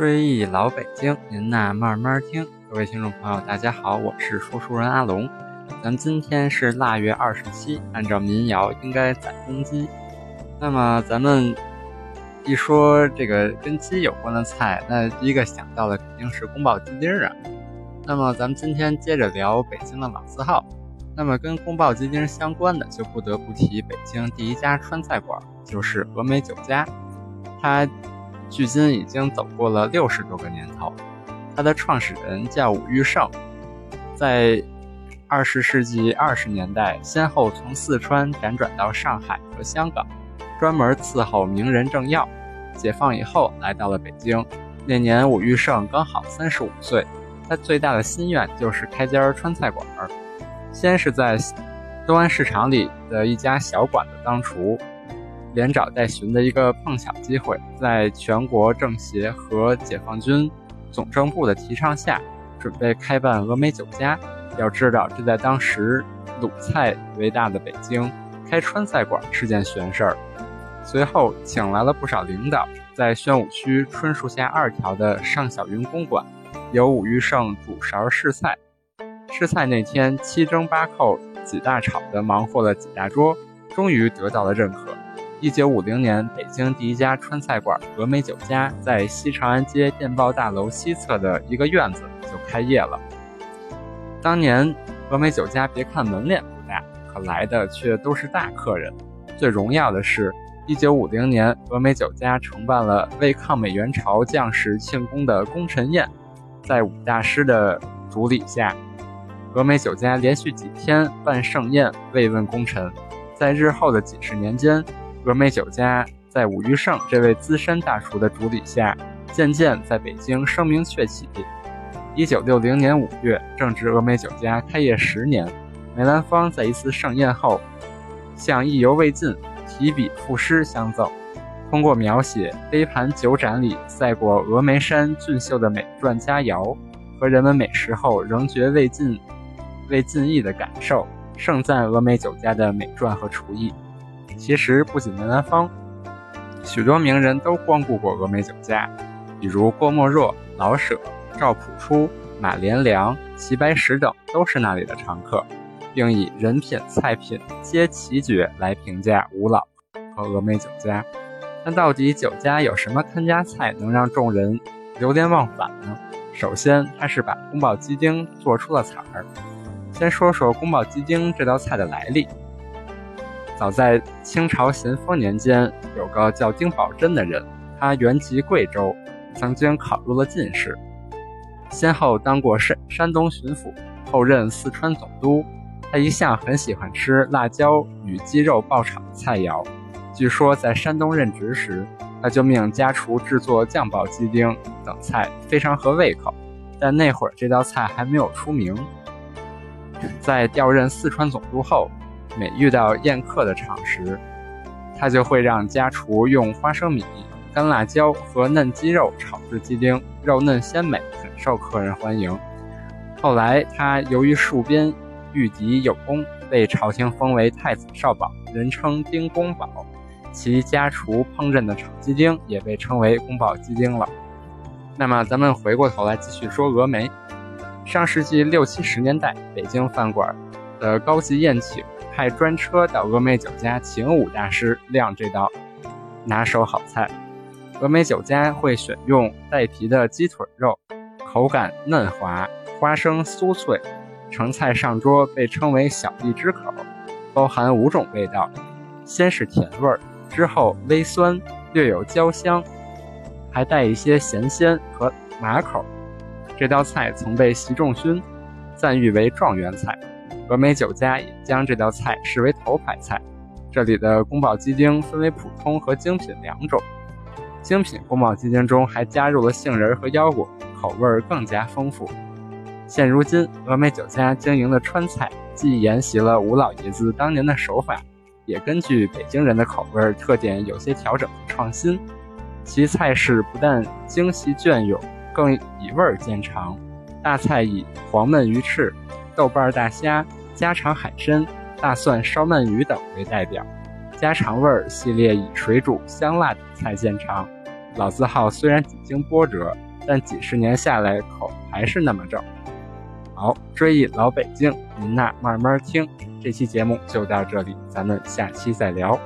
追忆老北京，您呐慢慢听。各位听众朋友，大家好，我是说书人阿龙。咱们今天是腊月二十七，按照民谣应该宰公鸡。那么咱们一说这个跟鸡有关的菜，那第一个想到的肯定是宫保鸡丁啊。那么咱们今天接着聊北京的老字号。那么跟宫保鸡丁相关的，就不得不提北京第一家川菜馆，就是峨眉酒家。它距今已经走过了六十多个年头。它的创始人叫武玉胜，在二十世纪二十年代，先后从四川辗转到上海和香港，专门伺候名人政要。解放以后，来到了北京。那年武玉胜刚好三十五岁，他最大的心愿就是开间川菜馆儿。先是在东安市场里的一家小馆子当厨，连找带寻的一个碰巧机会，在全国政协和解放军总政部的提倡下，准备开办峨眉酒家。要知道，这在当时鲁菜为大的北京，开川菜馆是件玄事儿。随后，请来了不少领导，在宣武区椿树下二条的上小云公馆，由武玉胜主勺试菜。试菜那天，七蒸八扣、几大炒的忙活了几大桌，终于得到了认可。一九五零年，北京第一家川菜馆峨眉酒家在西长安街电报大楼西侧的一个院子就开业了。当年，峨眉酒家别看门脸不大，可来的却都是大客人。最荣耀的是，一九五零年，峨眉酒家承办了为抗美援朝将士庆功的功臣宴，在武大师的主理下。峨眉酒家连续几天办盛宴慰问功臣，在日后的几十年间，峨眉酒家在武玉胜这位资深大厨的主理下，渐渐在北京声名鹊起。一九六零年五月，正值峨眉酒家开业十年，梅兰芳在一次盛宴后，向意犹未尽提笔赋诗相赠，通过描写杯盘酒盏里赛过峨眉山俊秀的美馔佳肴，和人们美食后仍觉未尽。未尽意的感受，盛赞峨眉酒家的美馔和厨艺。其实不仅梅兰芳，许多名人都光顾过峨眉酒家，比如郭沫若、老舍、赵朴初、马连良、齐白石等都是那里的常客，并以人品、菜品皆奇绝来评价吴老和峨眉酒家。那到底酒家有什么看家菜能让众人流连忘返呢？首先，他是把宫保鸡丁做出了彩儿。先说说宫保鸡丁这道菜的来历。早在清朝咸丰年间，有个叫丁宝桢的人，他原籍贵州，曾经考入了进士，先后当过山山东巡抚，后任四川总督。他一向很喜欢吃辣椒与鸡肉爆炒的菜肴。据说在山东任职时，他就命家厨制作酱爆鸡丁等菜，非常合胃口。但那会儿这道菜还没有出名。在调任四川总督后，每遇到宴客的场时，他就会让家厨用花生米、干辣椒和嫩鸡肉炒制鸡丁，肉嫩鲜美，很受客人欢迎。后来，他由于戍边御敌有功，被朝廷封为太子少保，人称丁公保。其家厨烹饪的炒鸡丁也被称为宫保鸡丁了。那么，咱们回过头来继续说峨眉。上世纪六七十年代，北京饭馆的高级宴请派专车到峨眉酒家请武大师亮这道拿手好菜。峨眉酒家会选用带皮的鸡腿肉，口感嫩滑，花生酥脆，成菜上桌被称为小荔枝口，包含五种味道，先是甜味儿，之后微酸，略有焦香，还带一些咸鲜和麻口。这道菜曾被习仲勋赞誉为状元菜，峨眉酒家也将这道菜视为头牌菜。这里的宫保鸡丁分为普通和精品两种，精品宫保鸡丁中还加入了杏仁和腰果，口味更加丰富。现如今，峨眉酒家经营的川菜既沿袭了吴老爷子当年的手法，也根据北京人的口味特点有些调整和创新。其菜式不但精细隽永。更以味儿见长，大菜以黄焖鱼翅、豆瓣大虾、家常海参、大蒜烧鳗鱼等为代表；家常味儿系列以水煮香辣等菜见长。老字号虽然几经波折，但几十年下来口还是那么正。好，追忆老北京，您那慢慢听。这期节目就到这里，咱们下期再聊。